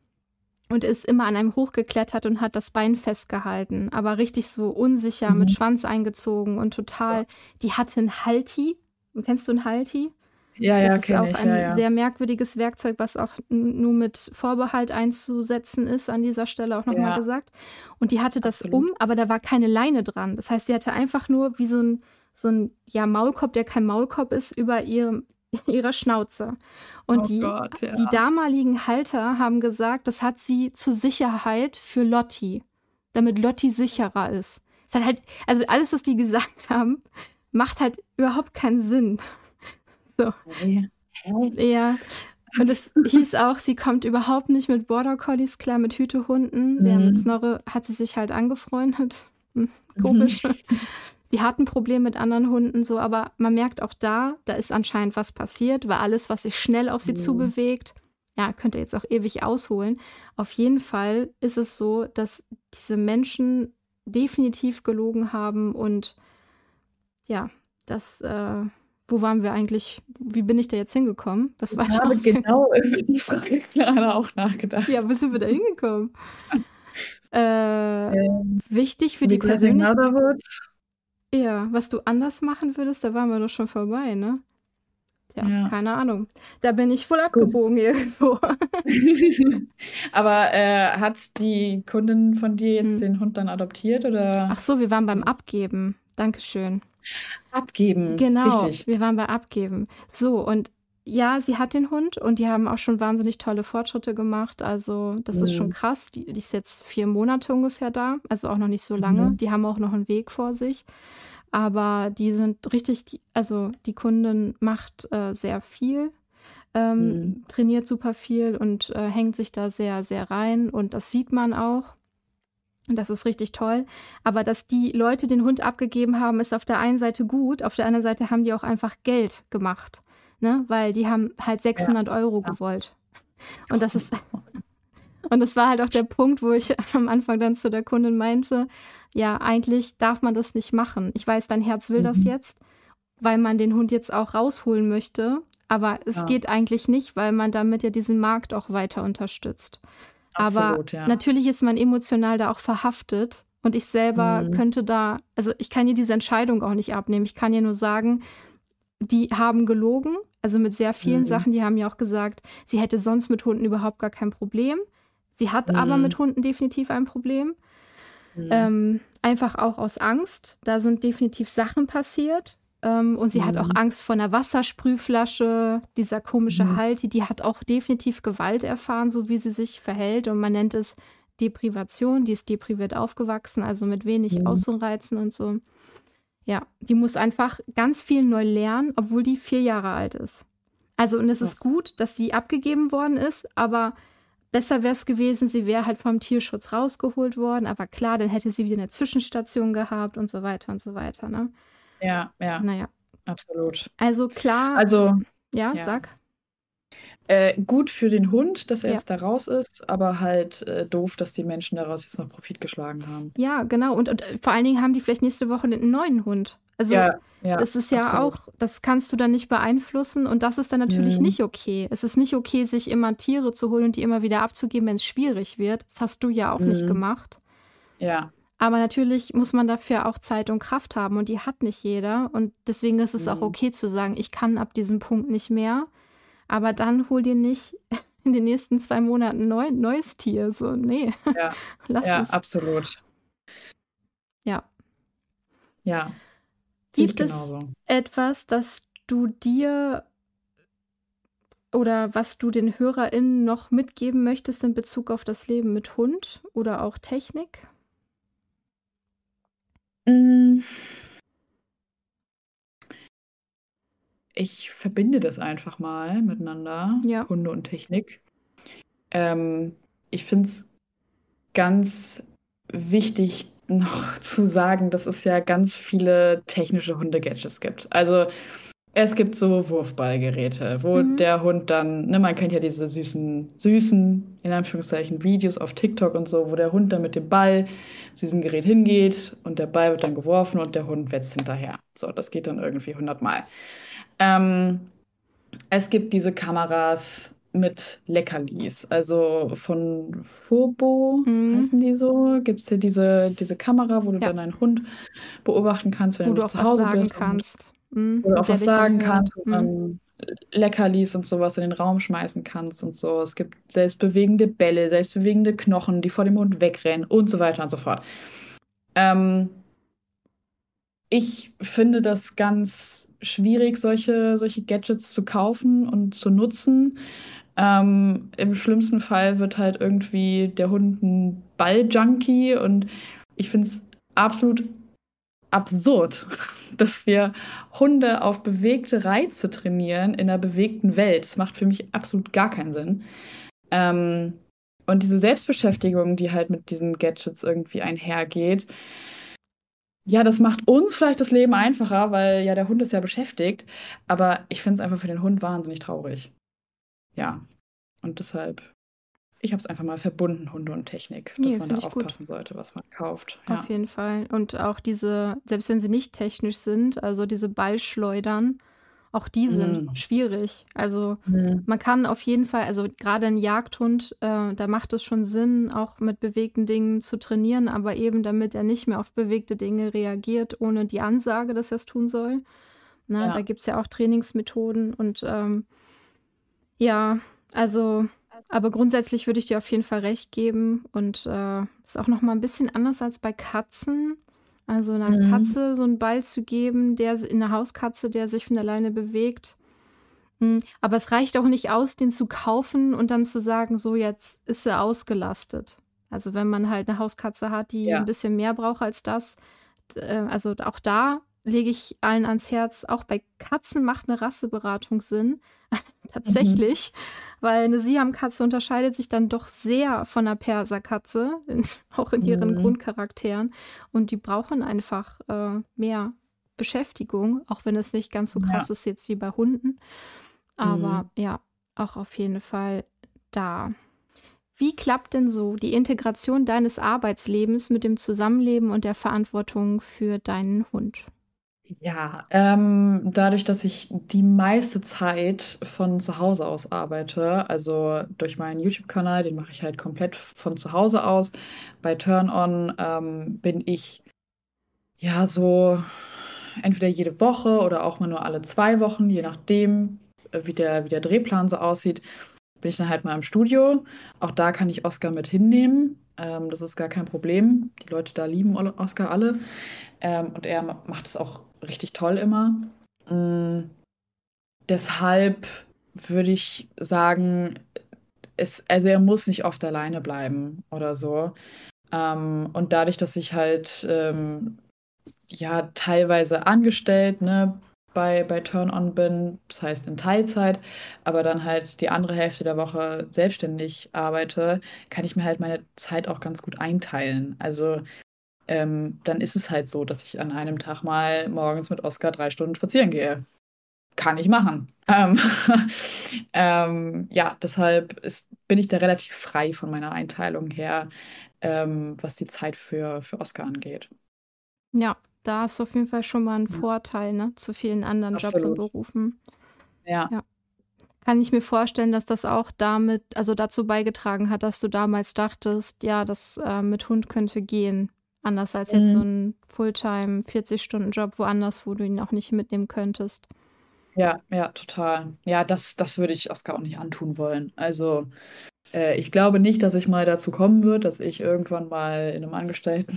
und ist immer an einem hochgeklettert und hat das Bein festgehalten, aber richtig so unsicher mhm. mit Schwanz eingezogen und total. Ja. Die hatte einen Halti. Kennst du einen Halti? Ja, ja, Das ist auch ich, ein ja, ja. sehr merkwürdiges Werkzeug, was auch nur mit Vorbehalt einzusetzen ist, an dieser Stelle auch nochmal ja. gesagt. Und die hatte das Absolut. um, aber da war keine Leine dran. Das heißt, sie hatte einfach nur wie so ein, so ein ja, Maulkorb, der kein Maulkorb ist, über ihrem ihrer Schnauze. Und oh die, Gott, ja. die damaligen Halter haben gesagt, das hat sie zur Sicherheit für Lotti, damit Lotti sicherer ist. Es hat halt, also alles, was die gesagt haben, macht halt überhaupt keinen Sinn. So. Hey. Ja. Und es hieß auch, sie kommt überhaupt nicht mit Border Collies klar, mit Hütehunden. Mhm. Der mit Snorre hat sie sich halt angefreundet. Hm, komisch. Mhm. Die hatten Probleme mit anderen Hunden, so, aber man merkt auch da, da ist anscheinend was passiert, weil alles, was sich schnell auf sie mhm. zubewegt, ja, könnte jetzt auch ewig ausholen. Auf jeden Fall ist es so, dass diese Menschen definitiv gelogen haben und ja, das, äh, wo waren wir eigentlich? Wie bin ich da jetzt hingekommen? Was war ich habe genau über die Frage gerade auch nachgedacht. Ja, wo sind wir da hingekommen? äh, ähm, wichtig für die Persönlichkeit. Ja, was du anders machen würdest, da waren wir doch schon vorbei, ne? Ja, ja. keine Ahnung. Da bin ich voll abgebogen Gut. irgendwo. Aber äh, hat die Kundin von dir jetzt hm. den Hund dann adoptiert oder? Ach so, wir waren beim Abgeben. Dankeschön. Abgeben. Genau, Richtig. wir waren bei Abgeben. So, und ja, sie hat den Hund und die haben auch schon wahnsinnig tolle Fortschritte gemacht. Also, das mhm. ist schon mhm. krass. Die, die, ist jetzt vier Monate ungefähr da, also auch noch nicht so lange. Mhm. Die haben auch noch einen Weg vor sich. Aber die sind richtig, also die Kundin macht äh, sehr viel, ähm, mhm. trainiert super viel und äh, hängt sich da sehr, sehr rein. Und das sieht man auch. Und das ist richtig toll. Aber dass die Leute den Hund abgegeben haben, ist auf der einen Seite gut. Auf der anderen Seite haben die auch einfach Geld gemacht. Ne? Weil die haben halt 600 ja. Euro ja. gewollt. Und das ist. Und das war halt auch der Punkt, wo ich am Anfang dann zu der Kundin meinte, ja, eigentlich darf man das nicht machen. Ich weiß, dein Herz will mhm. das jetzt, weil man den Hund jetzt auch rausholen möchte. Aber es ja. geht eigentlich nicht, weil man damit ja diesen Markt auch weiter unterstützt. Absolut, Aber ja. natürlich ist man emotional da auch verhaftet. Und ich selber mhm. könnte da, also ich kann ihr diese Entscheidung auch nicht abnehmen. Ich kann ihr nur sagen, die haben gelogen, also mit sehr vielen mhm. Sachen. Die haben ja auch gesagt, sie hätte sonst mit Hunden überhaupt gar kein Problem. Sie hat mhm. aber mit Hunden definitiv ein Problem. Mhm. Ähm, einfach auch aus Angst. Da sind definitiv Sachen passiert. Ähm, und sie mhm. hat auch mhm. Angst vor einer Wassersprühflasche, dieser komische mhm. Halti, die hat auch definitiv Gewalt erfahren, so wie sie sich verhält. Und man nennt es Deprivation, die ist depriviert aufgewachsen, also mit wenig mhm. Außenreizen und so. Ja, die muss einfach ganz viel neu lernen, obwohl die vier Jahre alt ist. Also, und es ist gut, dass sie abgegeben worden ist, aber besser wäre es gewesen, sie wäre halt vom Tierschutz rausgeholt worden. Aber klar, dann hätte sie wieder eine Zwischenstation gehabt und so weiter und so weiter. Ne? Ja, ja. Naja. Absolut. Also klar. Also. Ja, ja. sag. Äh, gut für den Hund, dass er ja. jetzt da raus ist, aber halt äh, doof, dass die Menschen daraus jetzt noch Profit geschlagen haben. Ja, genau. Und, und äh, vor allen Dingen haben die vielleicht nächste Woche einen neuen Hund. Also ja, ja, das ist ja absolut. auch, das kannst du dann nicht beeinflussen und das ist dann natürlich mhm. nicht okay. Es ist nicht okay, sich immer Tiere zu holen und die immer wieder abzugeben, wenn es schwierig wird. Das hast du ja auch mhm. nicht gemacht. Ja. Aber natürlich muss man dafür auch Zeit und Kraft haben und die hat nicht jeder. Und deswegen ist es mhm. auch okay zu sagen, ich kann ab diesem Punkt nicht mehr. Aber dann hol dir nicht in den nächsten zwei Monaten neu, neues Tier. So, nee. Ja, Lass ja es. absolut. Ja. Ja. Gibt es etwas, das du dir oder was du den HörerInnen noch mitgeben möchtest in Bezug auf das Leben mit Hund oder auch Technik? Hm. Ich verbinde das einfach mal miteinander, Ja. Hunde und Technik. Ähm, ich finde es ganz wichtig noch zu sagen, dass es ja ganz viele technische Hunde-Gadgets gibt. Also es gibt so Wurfballgeräte, wo mhm. der Hund dann, ne, man kennt ja diese süßen, süßen, in Anführungszeichen, Videos auf TikTok und so, wo der Hund dann mit dem Ball zu diesem Gerät hingeht und der Ball wird dann geworfen und der Hund wetzt hinterher. So, das geht dann irgendwie hundertmal. Ähm, es gibt diese Kameras mit Leckerlis, also von Furbo, mhm. heißen die so, gibt es hier diese, diese Kamera, wo du ja. dann einen Hund beobachten kannst, wenn wo du, zu Hause bist. kannst. Mhm. Oder auch was sagen kannst mhm. Leckerlis und sowas in den Raum schmeißen kannst und so. Es gibt selbstbewegende Bälle, selbstbewegende Knochen, die vor dem Hund wegrennen und so weiter und so fort. Ähm, ich finde das ganz schwierig, solche, solche Gadgets zu kaufen und zu nutzen. Ähm, Im schlimmsten Fall wird halt irgendwie der Hund ein Balljunkie und ich finde es absolut absurd, dass wir Hunde auf bewegte Reize trainieren in einer bewegten Welt. Das macht für mich absolut gar keinen Sinn. Ähm, und diese Selbstbeschäftigung, die halt mit diesen Gadgets irgendwie einhergeht, ja, das macht uns vielleicht das Leben einfacher, weil ja der Hund ist ja beschäftigt. Aber ich finde es einfach für den Hund wahnsinnig traurig. Ja. Und deshalb ich habe es einfach mal verbunden, Hunde und Technik, dass nee, man da aufpassen gut. sollte, was man kauft. Ja. Auf jeden Fall. Und auch diese, selbst wenn sie nicht technisch sind, also diese Ballschleudern, auch die sind mm. schwierig. Also mm. man kann auf jeden Fall, also gerade ein Jagdhund, äh, da macht es schon Sinn, auch mit bewegten Dingen zu trainieren, aber eben damit er nicht mehr auf bewegte Dinge reagiert, ohne die Ansage, dass er es tun soll. Na, ja. Da gibt es ja auch Trainingsmethoden und ähm, ja, also aber grundsätzlich würde ich dir auf jeden Fall recht geben und äh, ist auch noch mal ein bisschen anders als bei Katzen. Also einer mhm. Katze so einen Ball zu geben, der in einer Hauskatze, der sich von alleine bewegt. Hm, aber es reicht auch nicht aus, den zu kaufen und dann zu sagen, so jetzt ist sie ausgelastet. Also wenn man halt eine Hauskatze hat, die ja. ein bisschen mehr braucht als das, äh, also auch da lege ich allen ans Herz, auch bei Katzen macht eine Rasseberatung Sinn. Tatsächlich. Mhm weil eine Siamkatze unterscheidet sich dann doch sehr von einer Perserkatze, auch in ihren mhm. Grundcharakteren. Und die brauchen einfach äh, mehr Beschäftigung, auch wenn es nicht ganz so krass ja. ist jetzt wie bei Hunden. Aber mhm. ja, auch auf jeden Fall da. Wie klappt denn so die Integration deines Arbeitslebens mit dem Zusammenleben und der Verantwortung für deinen Hund? Ja, ähm, dadurch, dass ich die meiste Zeit von zu Hause aus arbeite, also durch meinen YouTube-Kanal, den mache ich halt komplett von zu Hause aus. Bei Turn On ähm, bin ich ja so entweder jede Woche oder auch mal nur alle zwei Wochen, je nachdem, äh, wie der, wie der Drehplan so aussieht, bin ich dann halt mal im Studio. Auch da kann ich Oscar mit hinnehmen. Ähm, das ist gar kein Problem. Die Leute da lieben Oscar alle. Ähm, und er macht es auch richtig toll immer. Mhm. Deshalb würde ich sagen, es, also er muss nicht oft alleine bleiben oder so. Ähm, und dadurch, dass ich halt ähm, ja teilweise angestellt ne, bei, bei Turn On bin, das heißt in Teilzeit, aber dann halt die andere Hälfte der Woche selbstständig arbeite, kann ich mir halt meine Zeit auch ganz gut einteilen. Also ähm, dann ist es halt so, dass ich an einem Tag mal morgens mit Oscar drei Stunden spazieren gehe. Kann ich machen. Ähm, ähm, ja, deshalb ist, bin ich da relativ frei von meiner Einteilung her, ähm, was die Zeit für, für Oscar angeht. Ja, da hast du auf jeden Fall schon mal einen Vorteil ne, zu vielen anderen Absolut. Jobs und Berufen. Ja. ja. Kann ich mir vorstellen, dass das auch damit, also dazu beigetragen hat, dass du damals dachtest, ja, das äh, mit Hund könnte gehen. Anders als jetzt so mhm. ein Fulltime 40-Stunden-Job woanders, wo du ihn auch nicht mitnehmen könntest. Ja, ja, total. Ja, das, das würde ich Oskar auch nicht antun wollen. Also, äh, ich glaube nicht, dass ich mal dazu kommen wird, dass ich irgendwann mal in einem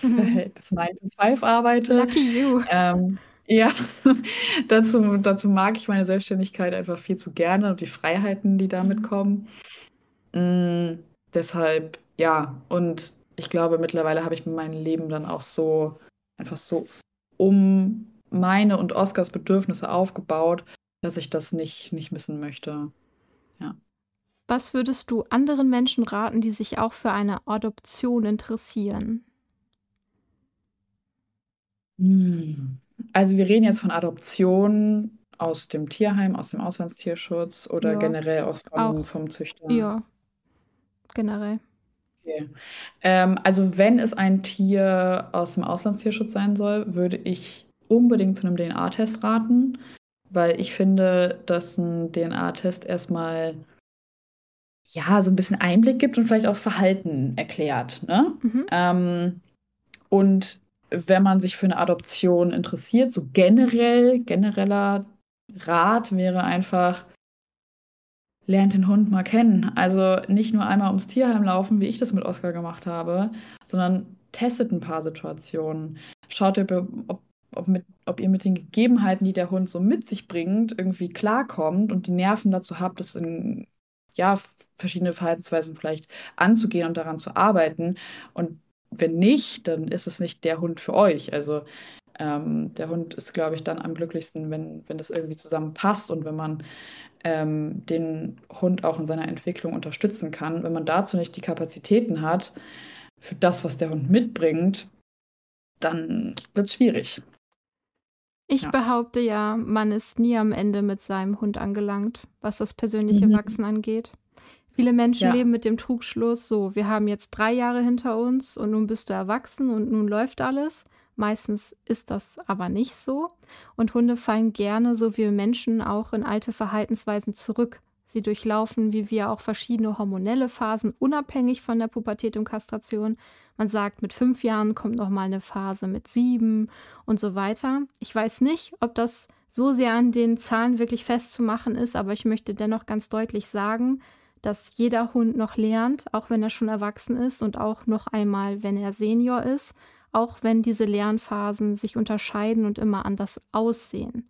Mhm. Angestelltenverhältnis 9 to 5 arbeite. Lucky you. Ähm, ja, dazu, dazu mag ich meine Selbstständigkeit einfach viel zu gerne und die Freiheiten, die damit Mhm. kommen. Mm, deshalb, ja, und ich glaube, mittlerweile habe ich mein Leben dann auch so einfach so um meine und Oscars Bedürfnisse aufgebaut, dass ich das nicht, nicht missen möchte. Ja. Was würdest du anderen Menschen raten, die sich auch für eine Adoption interessieren? Also wir reden jetzt von Adoption aus dem Tierheim, aus dem Auslandstierschutz oder ja, generell auch vom, auch, vom Züchter? Ja, generell. Okay. Ähm, also wenn es ein Tier aus dem Auslandstierschutz sein soll, würde ich unbedingt zu einem DNA-Test raten, weil ich finde, dass ein DNA-Test erstmal ja so ein bisschen Einblick gibt und vielleicht auch Verhalten erklärt. Ne? Mhm. Ähm, und wenn man sich für eine Adoption interessiert, so generell, genereller Rat wäre einfach, lernt den Hund mal kennen. Also nicht nur einmal ums Tierheim laufen, wie ich das mit Oscar gemacht habe, sondern testet ein paar Situationen. Schaut, ob, ob, ob, mit, ob ihr mit den Gegebenheiten, die der Hund so mit sich bringt, irgendwie klarkommt und die Nerven dazu habt, das in ja, verschiedene Verhaltensweisen vielleicht anzugehen und daran zu arbeiten. Und wenn nicht, dann ist es nicht der Hund für euch. Also Ähm, der Hund ist, glaube ich, dann am glücklichsten, wenn, wenn das irgendwie zusammenpasst und wenn man ähm, den Hund auch in seiner Entwicklung unterstützen kann. Wenn man dazu nicht die Kapazitäten hat, für das, was der Hund mitbringt, dann wird es schwierig. Ich ja. behaupte ja, man ist nie am Ende mit seinem Hund angelangt, was das persönliche mhm. Wachsen angeht. Viele Menschen ja. leben mit dem Trugschluss, so, wir haben jetzt drei Jahre hinter uns und nun bist du erwachsen und nun läuft alles. Meistens ist das aber nicht so. Und Hunde fallen gerne, so wie Menschen, auch in alte Verhaltensweisen zurück. Sie durchlaufen, wie wir, auch verschiedene hormonelle Phasen, unabhängig von der Pubertät und Kastration. Man sagt, mit fünf Jahren kommt noch mal eine Phase mit sieben und so weiter. Ich weiß nicht, ob das so sehr an den Zahlen wirklich festzumachen ist, aber ich möchte dennoch ganz deutlich sagen, dass jeder Hund noch lernt, auch wenn er schon erwachsen ist und auch noch einmal, wenn er Senior ist auch wenn diese Lernphasen sich unterscheiden und immer anders aussehen.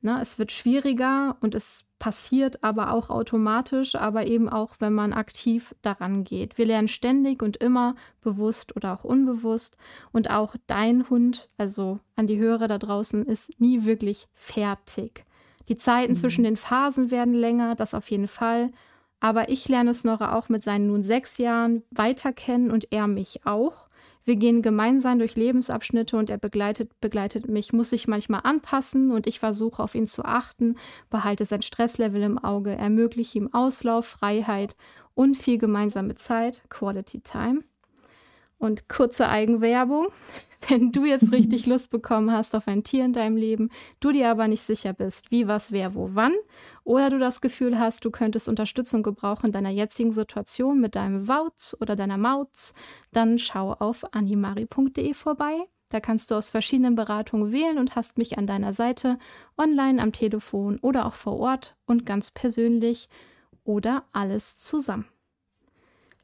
Ne, es wird schwieriger und es passiert aber auch automatisch, aber eben auch, wenn man aktiv daran geht. Wir lernen ständig und immer bewusst oder auch unbewusst und auch dein Hund, also an die Hörer da draußen, ist nie wirklich fertig. Die Zeiten mhm. zwischen den Phasen werden länger, das auf jeden Fall. Aber ich lerne Snorre auch mit seinen nun sechs Jahren weiter kennen und er mich auch. Wir gehen gemeinsam durch Lebensabschnitte und er begleitet, begleitet mich, muss sich manchmal anpassen und ich versuche auf ihn zu achten, behalte sein Stresslevel im Auge, ermögliche ihm Auslauf, Freiheit und viel gemeinsame Zeit, Quality Time. Und kurze Eigenwerbung. Wenn du jetzt richtig Lust bekommen hast auf ein Tier in deinem Leben, du dir aber nicht sicher bist, wie, was, wer, wo, wann, oder du das Gefühl hast, du könntest Unterstützung gebrauchen in deiner jetzigen Situation mit deinem Wauz oder deiner Mauz, dann schau auf animari.de vorbei. Da kannst du aus verschiedenen Beratungen wählen und hast mich an deiner Seite, online, am Telefon oder auch vor Ort und ganz persönlich oder alles zusammen.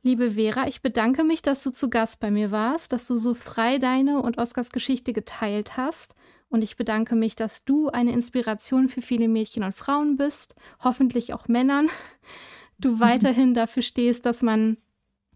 Liebe Vera, ich bedanke mich, dass du zu Gast bei mir warst, dass du so frei deine und Oskars Geschichte geteilt hast. Und ich bedanke mich, dass du eine Inspiration für viele Mädchen und Frauen bist, hoffentlich auch Männern. Du mhm. weiterhin dafür stehst, dass man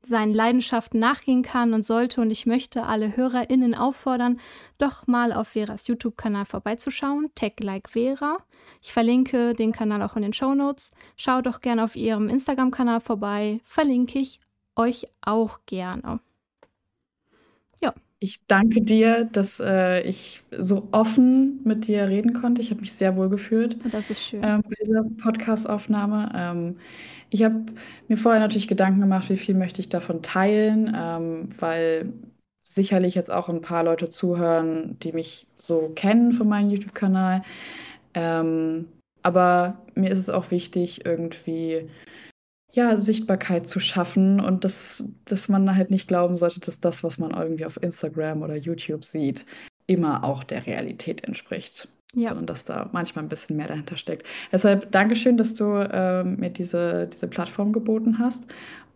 seinen Leidenschaften nachgehen kann und sollte. Und ich möchte alle HörerInnen auffordern, doch mal auf Veras YouTube-Kanal vorbeizuschauen. Tech Like Vera. Ich verlinke den Kanal auch in den Show Notes. Schau doch gerne auf ihrem Instagram-Kanal vorbei. Verlinke ich euch auch gerne. Ja. Ich danke dir, dass äh, ich so offen mit dir reden konnte. Ich habe mich sehr wohl gefühlt. Das ist schön. Ähm, bei dieser Podcast-Aufnahme. Ähm, ich habe mir vorher natürlich Gedanken gemacht, wie viel möchte ich davon teilen, ähm, weil sicherlich jetzt auch ein paar Leute zuhören, die mich so kennen von meinem YouTube-Kanal. Ähm, aber mir ist es auch wichtig, irgendwie ja, Sichtbarkeit zu schaffen und das, dass man halt nicht glauben sollte, dass das, was man irgendwie auf Instagram oder YouTube sieht, immer auch der Realität entspricht. Ja. Sondern dass da manchmal ein bisschen mehr dahinter steckt. Deshalb Dankeschön, dass du ähm, mir diese, diese Plattform geboten hast.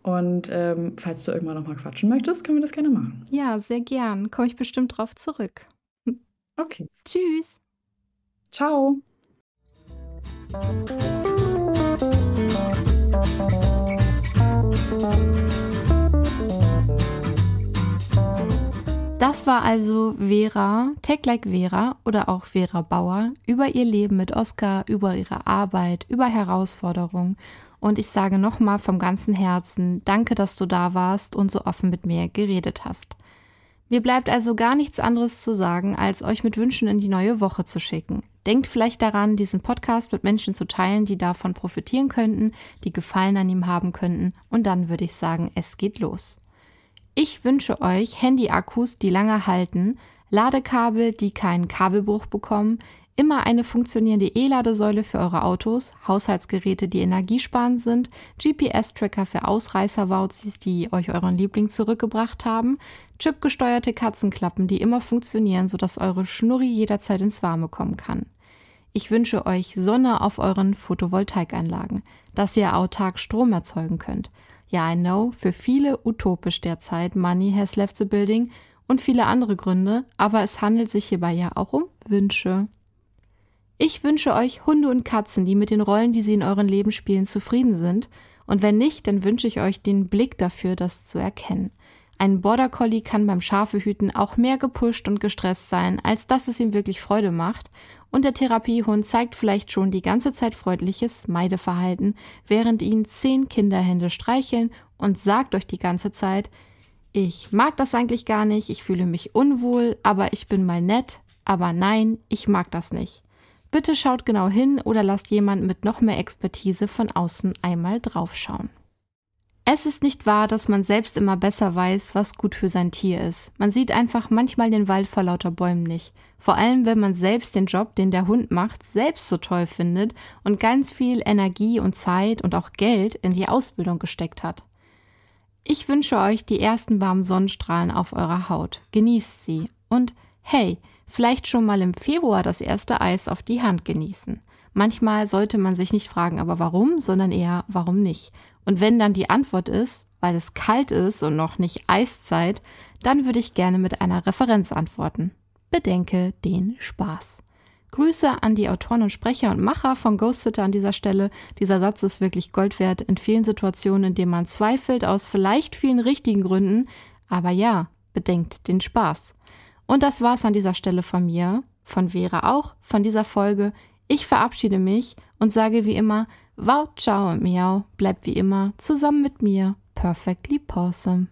Und ähm, falls du irgendwann nochmal quatschen möchtest, können wir das gerne machen. Ja, sehr gern. Komme ich bestimmt drauf zurück. Okay. Tschüss. Ciao. Das war also Vera, Tech Like Vera oder auch Vera Bauer über ihr Leben mit Oscar, über ihre Arbeit, über Herausforderungen. Und ich sage nochmal vom ganzen Herzen, danke, dass du da warst und so offen mit mir geredet hast. Mir bleibt also gar nichts anderes zu sagen, als euch mit Wünschen in die neue Woche zu schicken. Denkt vielleicht daran, diesen Podcast mit Menschen zu teilen, die davon profitieren könnten, die Gefallen an ihm haben könnten. Und dann würde ich sagen, es geht los. Ich wünsche euch Handy-Akkus, die lange halten, Ladekabel, die keinen Kabelbruch bekommen, immer eine funktionierende E-Ladesäule für eure Autos, Haushaltsgeräte, die energiesparend sind, GPS-Tracker für Ausreißer-Wauzis, die euch euren Liebling zurückgebracht haben, chipgesteuerte Katzenklappen, die immer funktionieren, sodass eure Schnurri jederzeit ins Warme kommen kann. Ich wünsche euch Sonne auf euren Photovoltaikanlagen, dass ihr autark Strom erzeugen könnt. Ja, I know, für viele utopisch derzeit, Money has left the building und viele andere Gründe, aber es handelt sich hierbei ja auch um Wünsche. Ich wünsche euch Hunde und Katzen, die mit den Rollen, die sie in euren Leben spielen, zufrieden sind. Und wenn nicht, dann wünsche ich euch den Blick dafür, das zu erkennen. Ein Border Collie kann beim Schafehüten auch mehr gepusht und gestresst sein, als dass es ihm wirklich Freude macht. Und der Therapiehund zeigt vielleicht schon die ganze Zeit freundliches Meideverhalten, während ihn zehn Kinderhände streicheln und sagt euch die ganze Zeit, ich mag das eigentlich gar nicht, ich fühle mich unwohl, aber ich bin mal nett, aber nein, ich mag das nicht. Bitte schaut genau hin oder lasst jemand mit noch mehr Expertise von außen einmal draufschauen. Es ist nicht wahr, dass man selbst immer besser weiß, was gut für sein Tier ist. Man sieht einfach manchmal den Wald vor lauter Bäumen nicht. Vor allem, wenn man selbst den Job, den der Hund macht, selbst so toll findet und ganz viel Energie und Zeit und auch Geld in die Ausbildung gesteckt hat. Ich wünsche euch die ersten warmen Sonnenstrahlen auf eurer Haut. Genießt sie. Und hey, vielleicht schon mal im Februar das erste Eis auf die Hand genießen. Manchmal sollte man sich nicht fragen, aber warum, sondern eher, warum nicht. Und wenn dann die Antwort ist, weil es kalt ist und noch nicht Eiszeit, dann würde ich gerne mit einer Referenz antworten. Bedenke den Spaß. Grüße an die Autoren und Sprecher und Macher von Ghost Sitter an dieser Stelle. Dieser Satz ist wirklich Gold wert in vielen Situationen, in denen man zweifelt aus vielleicht vielen richtigen Gründen. Aber ja, bedenkt den Spaß. Und das war's an dieser Stelle von mir, von Vera auch, von dieser Folge. Ich verabschiede mich und sage wie immer, wow, ciao und miau, bleibt wie immer zusammen mit mir, perfectly awesome.